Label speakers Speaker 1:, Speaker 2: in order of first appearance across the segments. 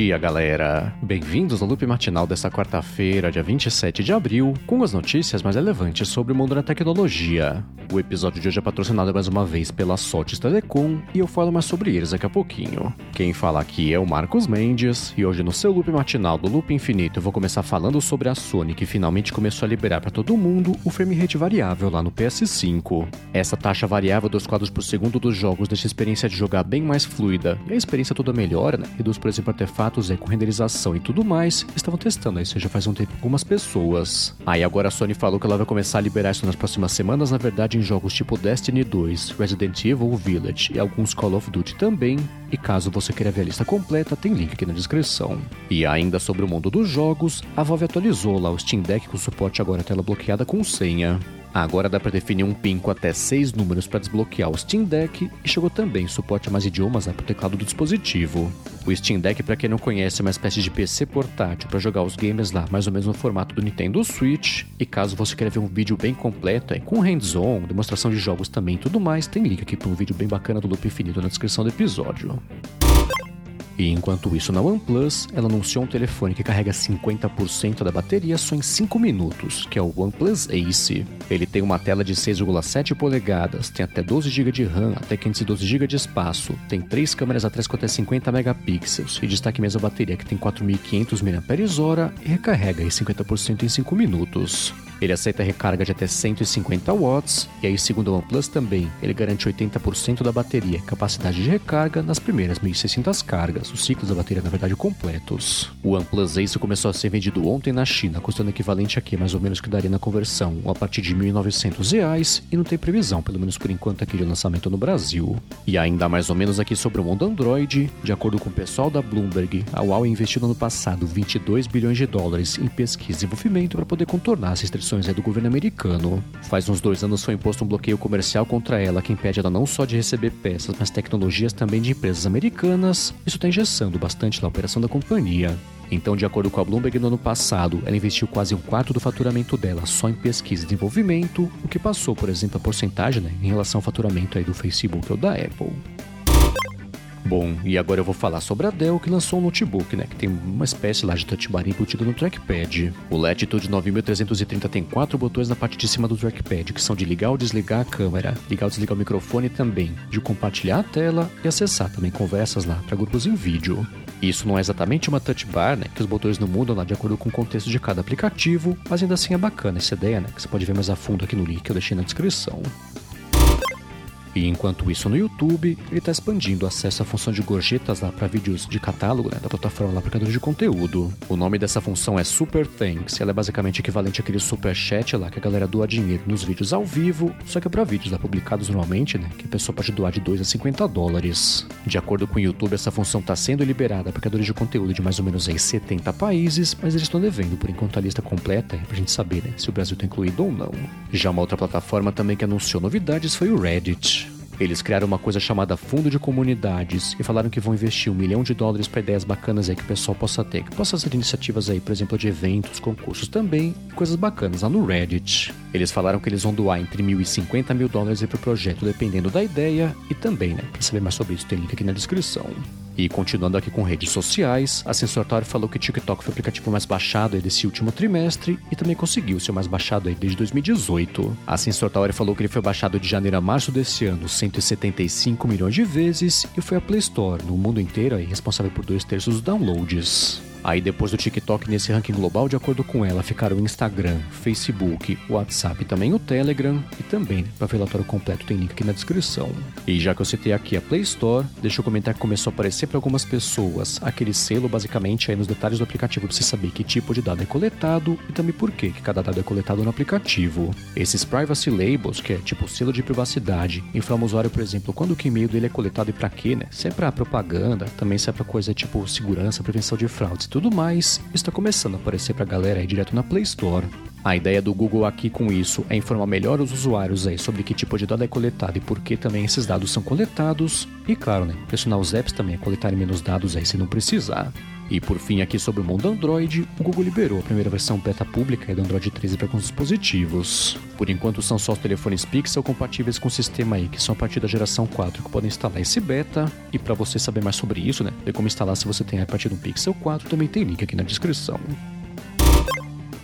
Speaker 1: dia, galera! Bem-vindos ao loop matinal desta quarta-feira, dia 27 de abril, com as notícias mais relevantes sobre o mundo da tecnologia. O episódio de hoje é patrocinado mais uma vez pela Sotes Telecom e eu falo mais sobre eles daqui a pouquinho. Quem fala aqui é o Marcos Mendes e hoje no seu loop matinal do Loop Infinito eu vou começar falando sobre a Sony que finalmente começou a liberar para todo mundo o frame rate variável lá no PS5. Essa taxa variável dos quadros por segundo dos jogos deixa a experiência de jogar bem mais fluida e a experiência toda melhora, né? Reduz, por exemplo, artefatos aí com renderização e tudo mais. Estavam testando aí, já faz um tempo algumas pessoas. Aí agora a Sony falou que ela vai começar a liberar isso nas próximas semanas, na verdade em jogos tipo Destiny 2, Resident Evil Village e alguns Call of Duty também. E caso você queira ver a lista completa, tem link aqui na descrição. E ainda sobre o mundo dos jogos, a Valve atualizou lá o Steam Deck com suporte agora tela bloqueada com senha. Agora dá para definir um PIN com até 6 números para desbloquear o Steam Deck e chegou também suporte a mais idiomas né, para o teclado do dispositivo. O Steam Deck, para quem não conhece, é uma espécie de PC portátil para jogar os games lá, mais ou menos no formato do Nintendo Switch. E caso você queira ver um vídeo bem completo, com hands-on, demonstração de jogos também e tudo mais, tem link aqui para um vídeo bem bacana do Loop Infinito na descrição do episódio. E enquanto isso, na OnePlus, ela anunciou um telefone que carrega 50% da bateria só em 5 minutos, que é o OnePlus Ace. Ele tem uma tela de 6,7 polegadas, tem até 12 GB de RAM, até 512 GB de espaço, tem três câmeras atrás com até 50 megapixels e destaque mesmo a bateria que tem 4.500 mAh e recarrega em 50% em 5 minutos. Ele aceita recarga de até 150 watts, e aí, segundo o OnePlus também, ele garante 80% da bateria, capacidade de recarga nas primeiras 1.600 cargas, os ciclos da bateria, na verdade, completos. O OnePlus Ace começou a ser vendido ontem na China, custando equivalente aqui, mais ou menos que daria na conversão, a partir de R$ 1.900, e não tem previsão, pelo menos por enquanto, aqui de lançamento no Brasil. E ainda mais ou menos aqui sobre o mundo Android, de acordo com o pessoal da Bloomberg, a Huawei investiu no ano passado 22 bilhões de dólares em pesquisa e desenvolvimento para poder contornar as restrições é do governo americano. Faz uns dois anos foi imposto um bloqueio comercial contra ela que impede ela não só de receber peças, mas tecnologias também de empresas americanas. Isso está engessando bastante na operação da companhia. Então, de acordo com a Bloomberg, no ano passado, ela investiu quase um quarto do faturamento dela só em pesquisa e desenvolvimento, o que passou, por exemplo, a porcentagem né, em relação ao faturamento aí do Facebook ou da Apple. Bom, e agora eu vou falar sobre a Dell que lançou um notebook, né, que tem uma espécie lá de touch bar embutido no trackpad. O Latitude 9330 tem quatro botões na parte de cima do trackpad, que são de ligar ou desligar a câmera, ligar ou desligar o microfone também, de compartilhar a tela e acessar também conversas lá para grupos em vídeo. Isso não é exatamente uma touch bar, né, que os botões não mudam lá de acordo com o contexto de cada aplicativo, mas ainda assim é bacana essa ideia, né, que você pode ver mais a fundo aqui no link que eu deixei na descrição. E enquanto isso no YouTube, ele está expandindo o acesso à função de gorjetas lá para vídeos de catálogo né, da plataforma lá para criadores de conteúdo. O nome dessa função é Super Thanks, ela é basicamente equivalente àquele super chat lá que a galera doa dinheiro nos vídeos ao vivo, só que é para vídeos lá publicados normalmente, né, que a pessoa pode doar de 2 a 50 dólares. De acordo com o YouTube, essa função está sendo liberada para criadores de conteúdo de mais ou menos aí 70 países, mas eles estão devendo por enquanto a lista completa para a gente saber né, se o Brasil está incluído ou não. Já uma outra plataforma também que anunciou novidades foi o Reddit. Eles criaram uma coisa chamada Fundo de Comunidades e falaram que vão investir um milhão de dólares para ideias bacanas aí que o pessoal possa ter, que possa ser iniciativas aí, por exemplo, de eventos, concursos também, coisas bacanas lá no Reddit. Eles falaram que eles vão doar entre mil e cinquenta mil dólares para o projeto, dependendo da ideia, e também, né, para saber mais sobre isso, tem link aqui na descrição. E continuando aqui com redes sociais, a Sensor Tower falou que TikTok foi o aplicativo mais baixado desse último trimestre e também conseguiu ser o mais baixado aí desde 2018. A Sensor Tower falou que ele foi baixado de janeiro a março desse ano 175 milhões de vezes e foi a Play Store no mundo inteiro aí responsável por dois terços dos downloads. Aí depois do TikTok nesse ranking global, de acordo com ela, ficaram o Instagram, Facebook, WhatsApp também o Telegram. E também, para o relatório completo, tem link aqui na descrição. E já que eu citei aqui a Play Store, deixa eu comentar que começou a aparecer para algumas pessoas aquele selo basicamente aí nos detalhes do aplicativo para você saber que tipo de dado é coletado e também por que cada dado é coletado no aplicativo. Esses privacy labels, que é tipo selo de privacidade, informam o usuário, por exemplo, quando que e-mail dele é coletado e para quê, né? Se é para propaganda, também se é para coisa tipo segurança, prevenção de fraudes tudo mais, está começando a aparecer pra galera aí direto na Play Store. A ideia do Google aqui com isso é informar melhor os usuários aí sobre que tipo de dado é coletado e por que também esses dados são coletados. E claro, né, pressionar os apps também a coletarem menos dados aí se não precisar. E por fim, aqui sobre o mundo Android, o Google liberou a primeira versão beta pública do Android 13 para dispositivos. Por enquanto, são só os telefones Pixel compatíveis com o sistema aí, que são a partir da geração 4 que podem instalar esse beta. E para você saber mais sobre isso, né, ver como instalar se você tem a partir do Pixel 4, também tem link aqui na descrição.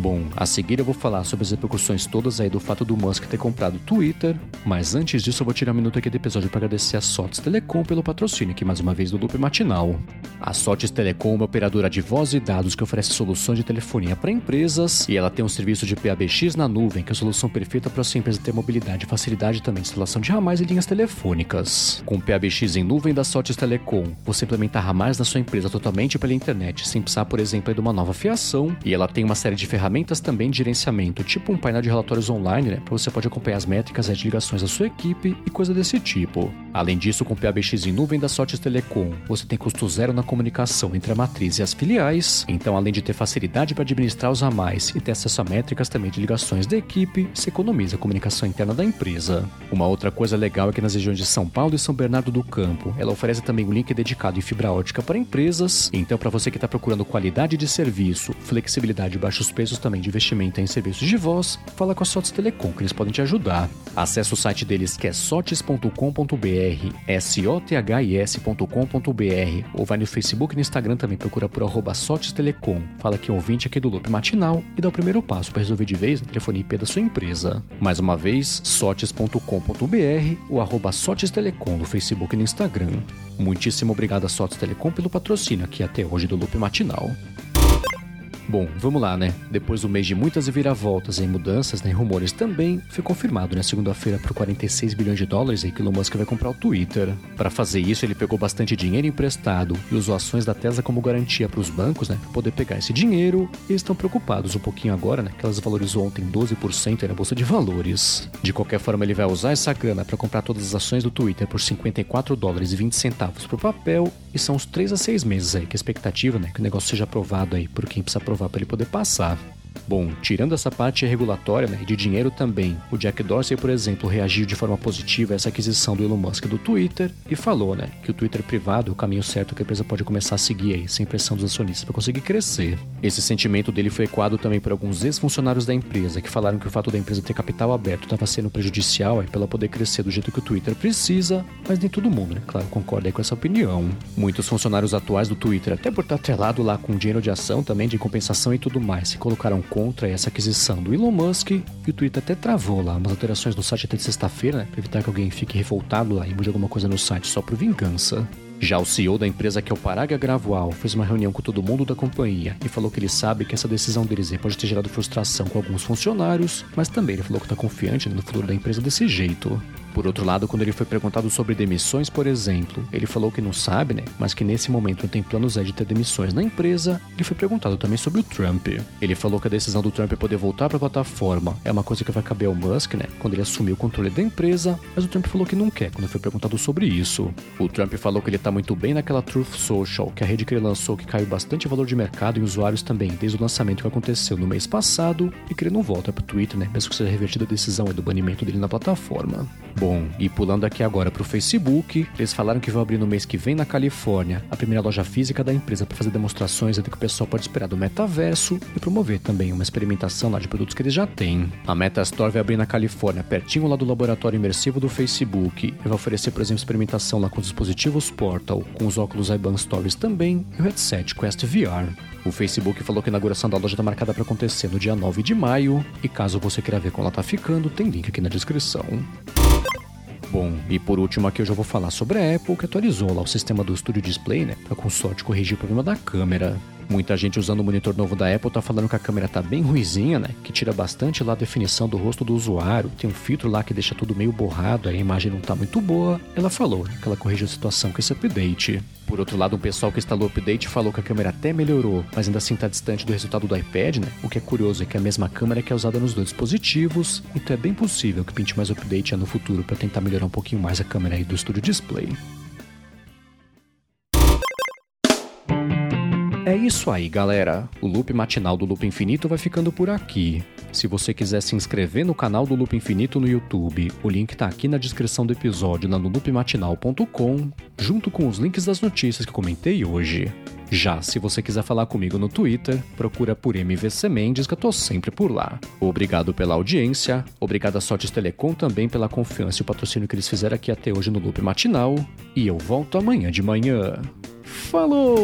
Speaker 1: Bom, a seguir eu vou falar sobre as repercussões todas aí do fato do Musk ter comprado Twitter, mas antes disso eu vou tirar um minuto aqui do episódio para agradecer a Sotes Telecom pelo patrocínio aqui mais uma vez do Loop Matinal. A Sotes Telecom é uma operadora de voz e dados que oferece soluções de telefonia para empresas e ela tem um serviço de PABX na nuvem, que é a solução perfeita para sua empresa ter mobilidade e facilidade também de instalação de ramais e linhas telefônicas. Com o PABX em nuvem da Sotes Telecom, você implementa ramais na sua empresa totalmente pela internet, sem precisar, por exemplo, de uma nova fiação, e ela tem uma série de ferramentas ferramentas também de gerenciamento, tipo um painel de relatórios online, né, para você pode acompanhar as métricas de ligações da sua equipe e coisa desse tipo. Além disso, com o PABX em nuvem da Sotes Telecom, você tem custo zero na comunicação entre a matriz e as filiais, então além de ter facilidade para administrar os ramais e ter acesso a métricas também de ligações da equipe, se economiza a comunicação interna da empresa. Uma outra coisa legal é que nas regiões de São Paulo e São Bernardo do Campo, ela oferece também um link dedicado em fibra ótica para empresas, então para você que está procurando qualidade de serviço, flexibilidade e baixos preços também de investimento em serviços de voz, fala com a Sotes Telecom, que eles podem te ajudar. Acesse o site deles que é sotes.com.br, sothis.com.br, ou vai no Facebook e no Instagram também, procura por arroba Sotes Telecom. Fala que é ouvinte aqui do Loop Matinal e dá o primeiro passo para resolver de vez a telefonia IP da sua empresa. Mais uma vez, sotes.com.br ou arroba Sotes Telecom no Facebook e no Instagram. Muitíssimo obrigado a Sotes Telecom pelo patrocínio aqui até hoje do Loop Matinal. Bom, vamos lá, né? Depois do mês de muitas viravoltas e mudanças, né, rumores também, foi confirmado na né, segunda-feira por 46 bilhões de dólares que Elon Musk vai comprar o Twitter. Para fazer isso, ele pegou bastante dinheiro emprestado e usou ações da Tesla como garantia para os bancos, né, para poder pegar esse dinheiro. Eles estão preocupados um pouquinho agora, né, que elas valorizou ontem 12% na bolsa de valores. De qualquer forma, ele vai usar essa grana para comprar todas as ações do Twitter por 54 dólares e 20 centavos por papel, e são uns 3 a 6 meses aí que a expectativa, né, que o negócio seja aprovado aí por quem precisa aprovar para ele poder passar. Bom, tirando essa parte regulatória né, de dinheiro também, o Jack Dorsey, por exemplo, reagiu de forma positiva a essa aquisição do Elon Musk do Twitter e falou né, que o Twitter privado é o caminho certo que a empresa pode começar a seguir aí, sem pressão dos acionistas para conseguir crescer. Esse sentimento dele foi ecoado também por alguns ex-funcionários da empresa, que falaram que o fato da empresa ter capital aberto estava sendo prejudicial aí, pela poder crescer do jeito que o Twitter precisa, mas nem todo mundo, né, claro, concorda com essa opinião. Muitos funcionários atuais do Twitter, até por estar atrelado lá com dinheiro de ação também, de compensação e tudo mais, se colocaram contra essa aquisição do Elon Musk e o Twitter até travou lá umas alterações no site até de sexta-feira, né, para evitar que alguém fique revoltado lá e mude alguma coisa no site só por vingança. Já o CEO da empresa, que é o Paraga Gradual, fez uma reunião com todo mundo da companhia e falou que ele sabe que essa decisão deles pode ter gerado frustração com alguns funcionários, mas também ele falou que está confiante no futuro da empresa desse jeito. Por outro lado, quando ele foi perguntado sobre demissões, por exemplo, ele falou que não sabe, né? Mas que nesse momento não tem planos de ter demissões na empresa. E foi perguntado também sobre o Trump. Ele falou que a decisão do Trump poder voltar para a plataforma é uma coisa que vai caber ao Musk, né? Quando ele assumir o controle da empresa. Mas o Trump falou que não quer quando foi perguntado sobre isso. O Trump falou que ele tá muito bem naquela Truth Social, que é a rede que ele lançou que caiu bastante valor de mercado em usuários também, desde o lançamento que aconteceu no mês passado. E que ele não volta para o Twitter, né? Mesmo que seja revertida a decisão do banimento dele na plataforma. Bom, e pulando aqui agora para o Facebook, eles falaram que vão abrir no mês que vem na Califórnia a primeira loja física da empresa para fazer demonstrações do que o pessoal pode esperar do metaverso e promover também uma experimentação lá de produtos que eles já têm. A Meta Store vai abrir na Califórnia, pertinho lá do laboratório imersivo do Facebook, e vai oferecer, por exemplo, experimentação lá com os dispositivos Portal, com os óculos Ray-Ban Stories também e o headset Quest VR. O Facebook falou que a inauguração da loja está marcada para acontecer no dia 9 de maio, e caso você queira ver como ela está ficando, tem link aqui na descrição. Bom, e por último aqui eu já vou falar sobre a Apple que atualizou lá o sistema do Studio Display, né, para com sorte corrigir o problema da câmera. Muita gente usando o monitor novo da Apple tá falando que a câmera tá bem ruizinha, né? Que tira bastante lá a definição do rosto do usuário. Tem um filtro lá que deixa tudo meio borrado, a imagem não tá muito boa. Ela falou que ela corrigiu a situação com esse update. Por outro lado, um pessoal que instalou o update falou que a câmera até melhorou, mas ainda assim está distante do resultado do iPad, né? O que é curioso é que é a mesma câmera que é usada nos dois dispositivos, então é bem possível que pinte mais update no futuro para tentar melhorar um pouquinho mais a câmera aí do Studio Display. Isso aí, galera. O loop matinal do Loop Infinito vai ficando por aqui. Se você quiser se inscrever no canal do Loop Infinito no YouTube, o link tá aqui na descrição do episódio no loopmatinal.com, junto com os links das notícias que comentei hoje. Já se você quiser falar comigo no Twitter, procura por MVC Mendes que eu tô sempre por lá. Obrigado pela audiência, obrigado a Sortes Telecom também pela confiança e o patrocínio que eles fizeram aqui até hoje no Loop Matinal, e eu volto amanhã de manhã. Falou!